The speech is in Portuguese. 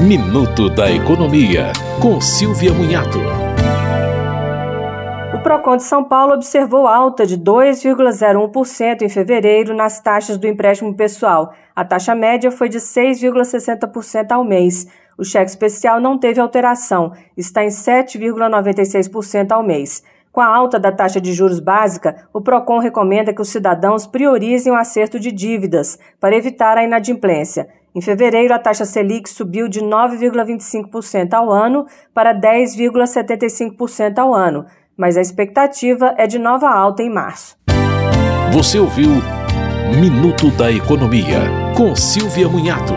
Minuto da Economia, com Silvia Munhato. O Procon de São Paulo observou alta de 2,01% em fevereiro nas taxas do empréstimo pessoal. A taxa média foi de 6,60% ao mês. O cheque especial não teve alteração, está em 7,96% ao mês. Com a alta da taxa de juros básica, o Procon recomenda que os cidadãos priorizem o acerto de dívidas para evitar a inadimplência. Em fevereiro, a taxa Selic subiu de 9,25% ao ano para 10,75% ao ano, mas a expectativa é de nova alta em março. Você ouviu Minuto da Economia, com Silvia Munhato.